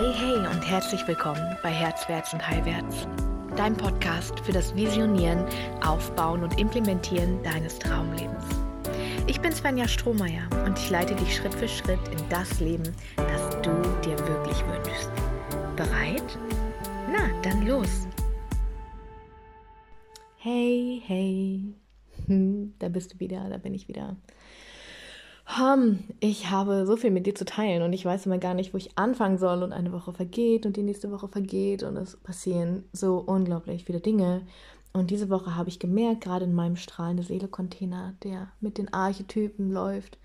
Hey, hey und herzlich willkommen bei Herzwärts und Heilwärts, dein Podcast für das Visionieren, Aufbauen und Implementieren deines Traumlebens. Ich bin Svenja Strohmeier und ich leite dich Schritt für Schritt in das Leben, das du dir wirklich wünschst. Bereit? Na, dann los! Hey, hey, hm, da bist du wieder, da bin ich wieder. Um, ich habe so viel mit dir zu teilen und ich weiß immer gar nicht, wo ich anfangen soll. Und eine Woche vergeht und die nächste Woche vergeht und es passieren so unglaublich viele Dinge. Und diese Woche habe ich gemerkt, gerade in meinem strahlende Seele-Container, der mit den Archetypen läuft,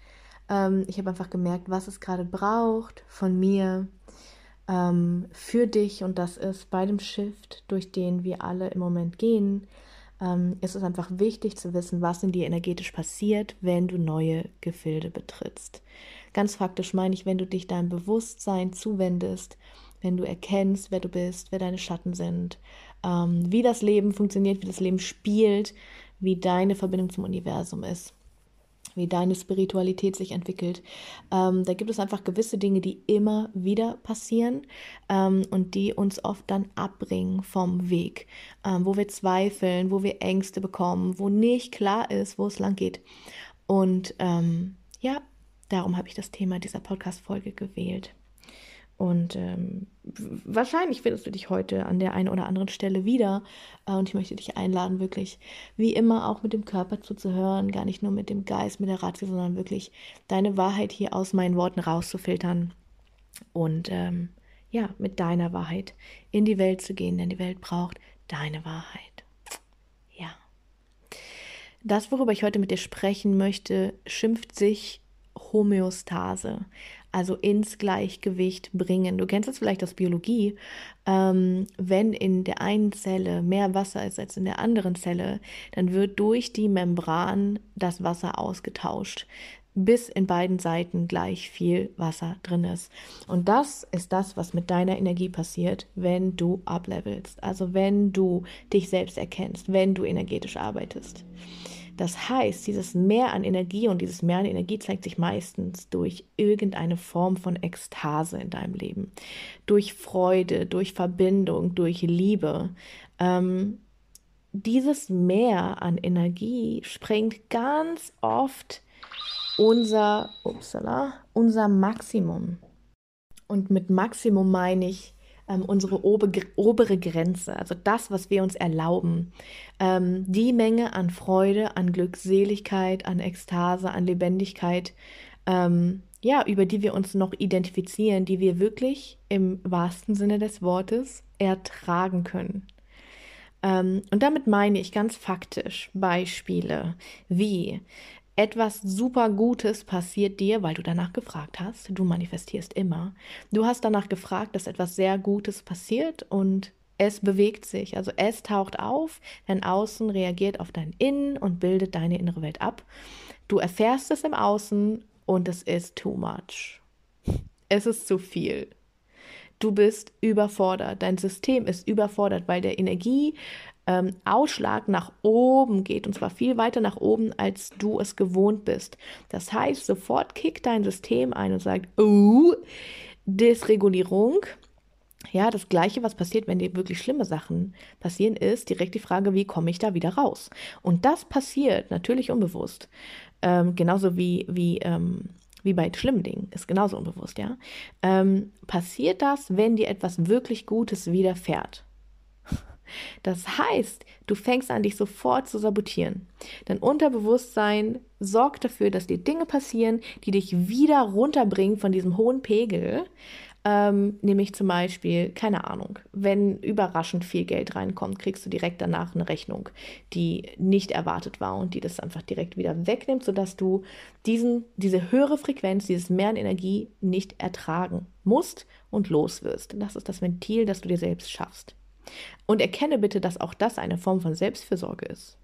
ähm, ich habe einfach gemerkt, was es gerade braucht von mir ähm, für dich. Und das ist bei dem Shift, durch den wir alle im Moment gehen, ähm, ist es einfach wichtig zu wissen, was in dir energetisch passiert, wenn du neue Gefilde betrittst. Ganz faktisch meine ich, wenn du dich deinem Bewusstsein zuwendest, wenn du erkennst, wer du bist, wer deine Schatten sind, ähm, wie das Leben funktioniert, wie das Leben spielt, wie deine Verbindung zum Universum ist wie deine Spiritualität sich entwickelt. Ähm, da gibt es einfach gewisse Dinge, die immer wieder passieren ähm, und die uns oft dann abbringen vom Weg, ähm, wo wir zweifeln, wo wir Ängste bekommen, wo nicht klar ist, wo es lang geht. Und ähm, ja, darum habe ich das Thema dieser Podcast-Folge gewählt. Und ähm, wahrscheinlich findest du dich heute an der einen oder anderen Stelle wieder. Äh, und ich möchte dich einladen, wirklich wie immer auch mit dem Körper zuzuhören, gar nicht nur mit dem Geist, mit der Ratio, sondern wirklich deine Wahrheit hier aus meinen Worten rauszufiltern. Und ähm, ja, mit deiner Wahrheit in die Welt zu gehen, denn die Welt braucht deine Wahrheit. Ja. Das, worüber ich heute mit dir sprechen möchte, schimpft sich Homöostase also ins Gleichgewicht bringen. Du kennst das vielleicht aus Biologie. Ähm, wenn in der einen Zelle mehr Wasser ist als in der anderen Zelle, dann wird durch die Membran das Wasser ausgetauscht bis in beiden Seiten gleich viel Wasser drin ist. Und das ist das, was mit deiner Energie passiert, wenn du ablevelst. Also wenn du dich selbst erkennst, wenn du energetisch arbeitest. Das heißt, dieses Mehr an Energie und dieses Mehr an Energie zeigt sich meistens durch irgendeine Form von Ekstase in deinem Leben, durch Freude, durch Verbindung, durch Liebe. Ähm, dieses Mehr an Energie sprengt ganz oft unser, upsala, unser Maximum. Und mit Maximum meine ich ähm, unsere obere Grenze, also das, was wir uns erlauben. Ähm, die Menge an Freude, an Glückseligkeit, an Ekstase, an Lebendigkeit, ähm, ja, über die wir uns noch identifizieren, die wir wirklich im wahrsten Sinne des Wortes ertragen können. Ähm, und damit meine ich ganz faktisch Beispiele wie etwas super Gutes passiert dir, weil du danach gefragt hast. Du manifestierst immer. Du hast danach gefragt, dass etwas sehr Gutes passiert und es bewegt sich. Also es taucht auf, dein Außen reagiert auf dein Innen und bildet deine innere Welt ab. Du erfährst es im Außen und es ist too much. Es ist zu viel. Du bist überfordert. Dein System ist überfordert, weil der Energie, ähm, Ausschlag nach oben geht und zwar viel weiter nach oben, als du es gewohnt bist. Das heißt, sofort kickt dein System ein und sagt, oh, Dysregulierung. Ja, das Gleiche, was passiert, wenn dir wirklich schlimme Sachen passieren, ist direkt die Frage, wie komme ich da wieder raus? Und das passiert natürlich unbewusst. Ähm, genauso wie, wie, ähm, wie bei schlimmen Dingen, ist genauso unbewusst, ja. Ähm, passiert das, wenn dir etwas wirklich Gutes widerfährt? Das heißt, du fängst an, dich sofort zu sabotieren. Dein Unterbewusstsein sorgt dafür, dass dir Dinge passieren, die dich wieder runterbringen von diesem hohen Pegel. Ähm, nämlich zum Beispiel, keine Ahnung, wenn überraschend viel Geld reinkommt, kriegst du direkt danach eine Rechnung, die nicht erwartet war und die das einfach direkt wieder wegnimmt, sodass du diesen, diese höhere Frequenz, dieses mehr an Energie nicht ertragen musst und los wirst. Das ist das Ventil, das du dir selbst schaffst. Und erkenne bitte, dass auch das eine Form von Selbstfürsorge ist.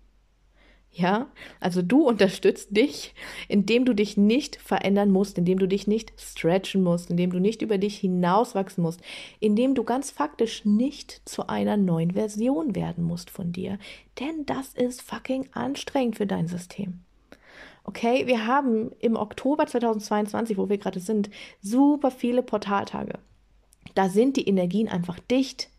Ja, also du unterstützt dich, indem du dich nicht verändern musst, indem du dich nicht stretchen musst, indem du nicht über dich hinauswachsen musst, indem du ganz faktisch nicht zu einer neuen Version werden musst von dir. Denn das ist fucking anstrengend für dein System. Okay, wir haben im Oktober 2022, wo wir gerade sind, super viele Portaltage. Da sind die Energien einfach dicht.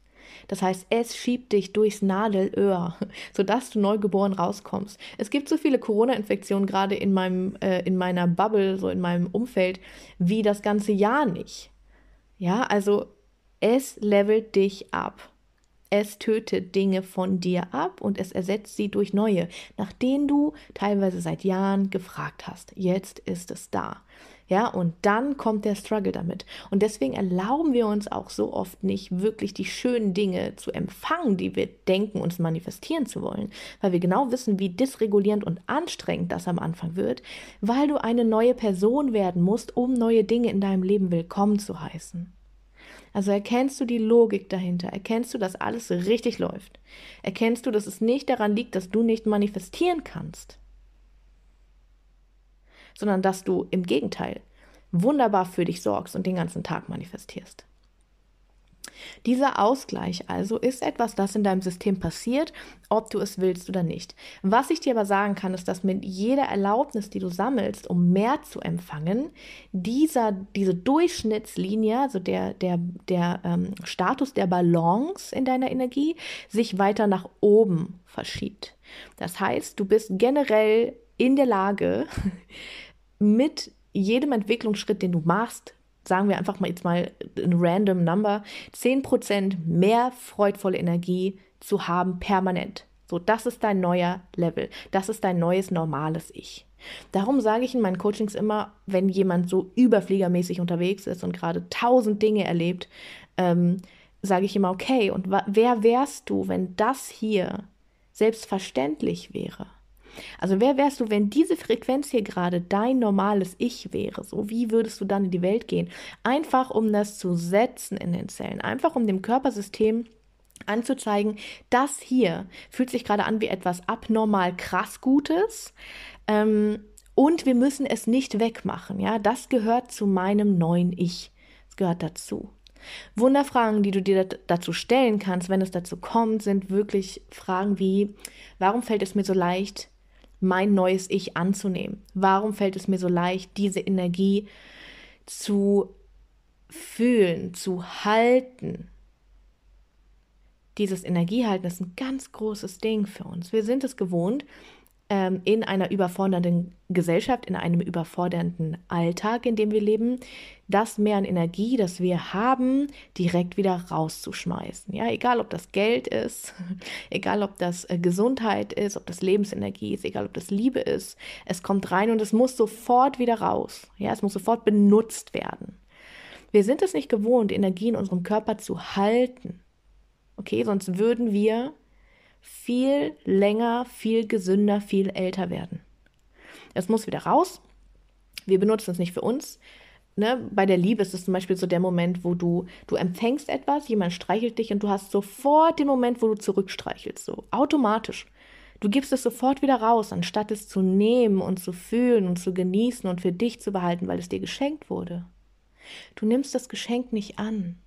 Das heißt, es schiebt dich durchs Nadelöhr, sodass du neugeboren rauskommst. Es gibt so viele Corona-Infektionen gerade in meinem, äh, in meiner Bubble, so in meinem Umfeld, wie das ganze Jahr nicht. Ja, also es levelt dich ab. Es tötet Dinge von dir ab und es ersetzt sie durch neue, nach denen du teilweise seit Jahren gefragt hast. Jetzt ist es da. Ja, und dann kommt der Struggle damit. Und deswegen erlauben wir uns auch so oft nicht wirklich die schönen Dinge zu empfangen, die wir denken, uns manifestieren zu wollen, weil wir genau wissen, wie dysregulierend und anstrengend das am Anfang wird, weil du eine neue Person werden musst, um neue Dinge in deinem Leben willkommen zu heißen. Also erkennst du die Logik dahinter, erkennst du, dass alles richtig läuft, erkennst du, dass es nicht daran liegt, dass du nicht manifestieren kannst, sondern dass du im Gegenteil wunderbar für dich sorgst und den ganzen Tag manifestierst. Dieser Ausgleich also ist etwas, das in deinem System passiert, ob du es willst oder nicht. Was ich dir aber sagen kann, ist, dass mit jeder Erlaubnis, die du sammelst, um mehr zu empfangen, dieser, diese Durchschnittslinie, also der, der, der ähm, Status der Balance in deiner Energie, sich weiter nach oben verschiebt. Das heißt, du bist generell in der Lage, mit jedem Entwicklungsschritt, den du machst, sagen wir einfach mal jetzt mal ein random Number, 10% mehr freudvolle Energie zu haben permanent. So, das ist dein neuer Level. Das ist dein neues normales Ich. Darum sage ich in meinen Coachings immer, wenn jemand so überfliegermäßig unterwegs ist und gerade tausend Dinge erlebt, ähm, sage ich immer, okay, und wer wärst du, wenn das hier selbstverständlich wäre? Also wer wärst du, wenn diese Frequenz hier gerade dein normales Ich wäre? So, wie würdest du dann in die Welt gehen? Einfach um das zu setzen in den Zellen, einfach um dem Körpersystem anzuzeigen, das hier fühlt sich gerade an wie etwas abnormal krass Gutes. Ähm, und wir müssen es nicht wegmachen. Ja, das gehört zu meinem neuen Ich. Es gehört dazu. Wunderfragen, die du dir dazu stellen kannst, wenn es dazu kommt, sind wirklich Fragen wie, warum fällt es mir so leicht, mein neues Ich anzunehmen? Warum fällt es mir so leicht, diese Energie zu fühlen, zu halten? Dieses Energiehalten ist ein ganz großes Ding für uns. Wir sind es gewohnt, ähm, in einer überfordernden Gesellschaft, in einem überfordernden Alltag, in dem wir leben, das mehr an Energie, das wir haben, direkt wieder rauszuschmeißen. Ja, egal ob das Geld ist, egal ob das äh, Gesundheit ist, ob das Lebensenergie ist, egal ob das Liebe ist, es kommt rein und es muss sofort wieder raus. Ja, es muss sofort benutzt werden. Wir sind es nicht gewohnt, Energie in unserem Körper zu halten. Okay, sonst würden wir viel länger, viel gesünder, viel älter werden. Es muss wieder raus. Wir benutzen es nicht für uns. Ne? Bei der Liebe ist es zum Beispiel so der Moment, wo du, du empfängst etwas, jemand streichelt dich und du hast sofort den Moment, wo du zurückstreichelst, so automatisch. Du gibst es sofort wieder raus, anstatt es zu nehmen und zu fühlen und zu genießen und für dich zu behalten, weil es dir geschenkt wurde. Du nimmst das Geschenk nicht an.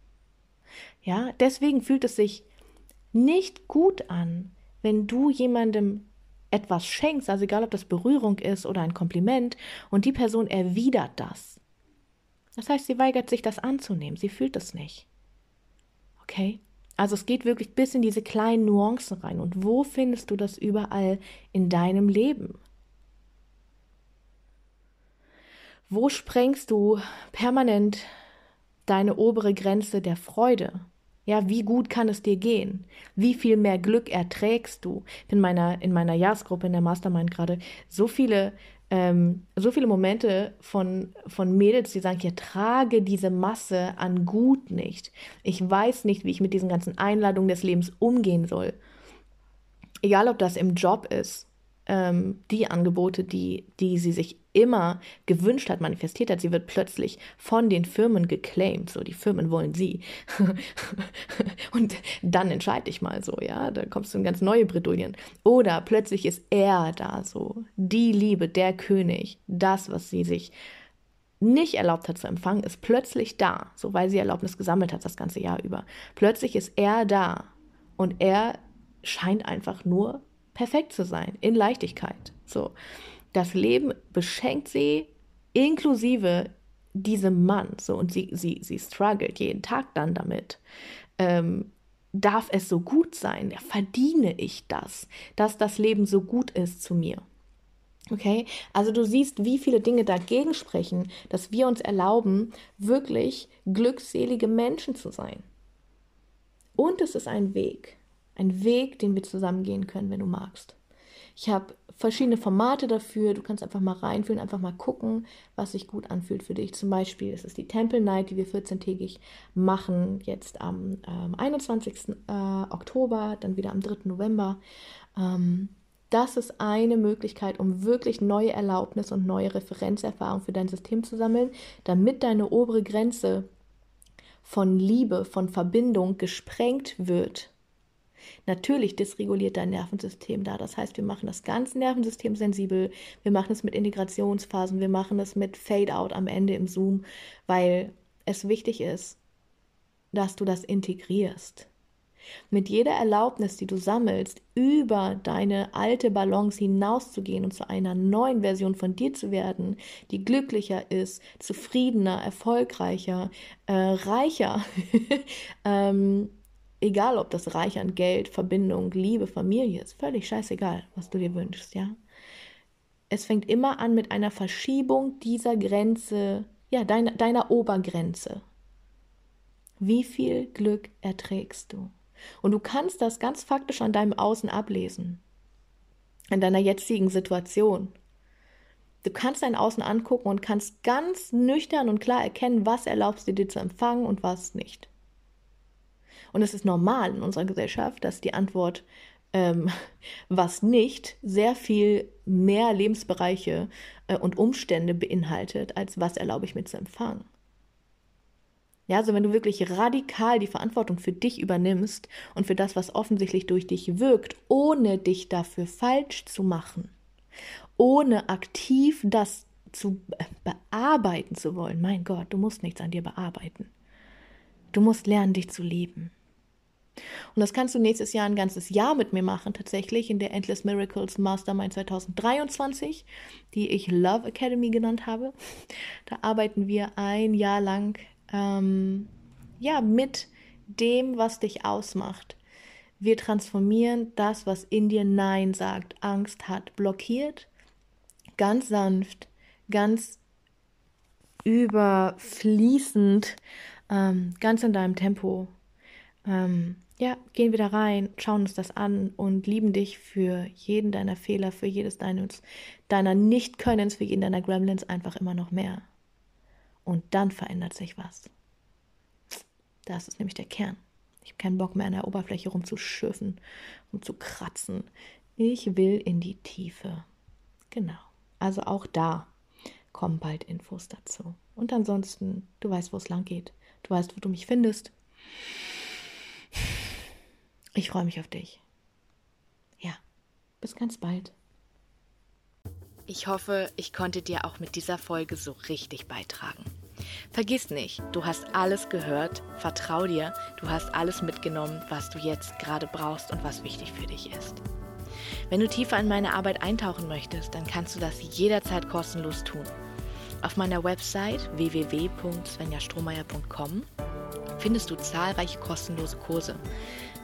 Ja, deswegen fühlt es sich nicht gut an, wenn du jemandem etwas schenkst, also egal ob das Berührung ist oder ein Kompliment, und die Person erwidert das. Das heißt, sie weigert sich, das anzunehmen. Sie fühlt es nicht. Okay? Also es geht wirklich bis in diese kleinen Nuancen rein. Und wo findest du das überall in deinem Leben? Wo sprengst du permanent deine obere Grenze der Freude? Ja, wie gut kann es dir gehen? Wie viel mehr Glück erträgst du? In meiner, in meiner Jahresgruppe, in der Mastermind gerade, so viele, ähm, so viele Momente von, von Mädels, die sagen, ich ertrage diese Masse an Gut nicht. Ich weiß nicht, wie ich mit diesen ganzen Einladungen des Lebens umgehen soll. Egal, ob das im Job ist, ähm, die Angebote, die, die sie sich immer gewünscht hat, manifestiert hat, sie wird plötzlich von den Firmen geclaimed. So, die Firmen wollen sie. und dann entscheide ich mal so, ja, da kommst du in ganz neue Bredouillen. Oder plötzlich ist er da so, die Liebe, der König, das, was sie sich nicht erlaubt hat zu empfangen, ist plötzlich da, so weil sie Erlaubnis gesammelt hat das ganze Jahr über. Plötzlich ist er da und er scheint einfach nur perfekt zu sein, in Leichtigkeit. So. Das Leben beschenkt sie inklusive diesem Mann, so und sie, sie, sie struggelt jeden Tag dann damit, ähm, darf es so gut sein? Verdiene ich das, dass das Leben so gut ist zu mir? Okay, also du siehst, wie viele Dinge dagegen sprechen, dass wir uns erlauben, wirklich glückselige Menschen zu sein. Und es ist ein Weg, ein Weg, den wir zusammen gehen können, wenn du magst. Ich habe verschiedene Formate dafür. Du kannst einfach mal reinfühlen, einfach mal gucken, was sich gut anfühlt für dich. Zum Beispiel ist es die Temple Night, die wir 14-tägig machen, jetzt am ähm, 21. Äh, Oktober, dann wieder am 3. November. Ähm, das ist eine Möglichkeit, um wirklich neue Erlaubnis und neue Referenzerfahrung für dein System zu sammeln, damit deine obere Grenze von Liebe, von Verbindung gesprengt wird Natürlich dysreguliert dein Nervensystem da. Das heißt, wir machen das ganze Nervensystem sensibel. Wir machen es mit Integrationsphasen. Wir machen es mit Fade-out am Ende im Zoom, weil es wichtig ist, dass du das integrierst. Mit jeder Erlaubnis, die du sammelst, über deine alte Balance hinauszugehen und zu einer neuen Version von dir zu werden, die glücklicher ist, zufriedener, erfolgreicher, äh, reicher, ähm, Egal, ob das reich an Geld, Verbindung, Liebe, Familie ist, völlig scheißegal, was du dir wünschst, ja. Es fängt immer an mit einer Verschiebung dieser Grenze, ja, deiner, deiner Obergrenze. Wie viel Glück erträgst du? Und du kannst das ganz faktisch an deinem Außen ablesen. In deiner jetzigen Situation. Du kannst dein Außen angucken und kannst ganz nüchtern und klar erkennen, was erlaubst du dir zu empfangen und was nicht. Und es ist normal in unserer Gesellschaft, dass die Antwort ähm, was nicht sehr viel mehr Lebensbereiche äh, und Umstände beinhaltet, als was erlaube ich mir zu empfangen. Ja, also wenn du wirklich radikal die Verantwortung für dich übernimmst und für das, was offensichtlich durch dich wirkt, ohne dich dafür falsch zu machen, ohne aktiv das zu bearbeiten zu wollen, mein Gott, du musst nichts an dir bearbeiten. Du musst lernen, dich zu lieben. Und das kannst du nächstes Jahr ein ganzes Jahr mit mir machen, tatsächlich in der Endless Miracles Mastermind 2023, die ich Love Academy genannt habe. Da arbeiten wir ein Jahr lang ähm, ja, mit dem, was dich ausmacht. Wir transformieren das, was in dir Nein sagt, Angst hat, blockiert, ganz sanft, ganz überfließend, ähm, ganz in deinem Tempo. Ähm, ja, gehen wir da rein, schauen uns das an und lieben dich für jeden deiner Fehler, für jedes deines, deiner Nicht-Könnens, für jeden deiner Gremlins einfach immer noch mehr. Und dann verändert sich was. Das ist nämlich der Kern. Ich habe keinen Bock mehr an der Oberfläche rumzuschürfen, rumzukratzen. Ich will in die Tiefe. Genau. Also auch da kommen bald Infos dazu. Und ansonsten, du weißt, wo es lang geht. Du weißt, wo du mich findest. Ich freue mich auf dich. Ja, bis ganz bald. Ich hoffe, ich konnte dir auch mit dieser Folge so richtig beitragen. Vergiss nicht, du hast alles gehört, vertrau dir, du hast alles mitgenommen, was du jetzt gerade brauchst und was wichtig für dich ist. Wenn du tiefer in meine Arbeit eintauchen möchtest, dann kannst du das jederzeit kostenlos tun. Auf meiner Website www.svenjastrohmeier.com findest du zahlreiche kostenlose Kurse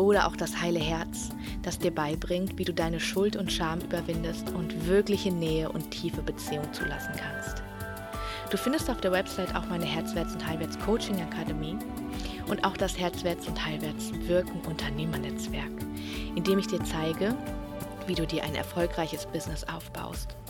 Oder auch das heile Herz, das dir beibringt, wie du deine Schuld und Scham überwindest und wirkliche Nähe und tiefe Beziehung zulassen kannst. Du findest auf der Website auch meine Herzwärts- und Heilwärts Coaching Akademie und auch das Herzwärts- und Heilwärts-Wirken Unternehmernetzwerk, in dem ich dir zeige, wie du dir ein erfolgreiches Business aufbaust.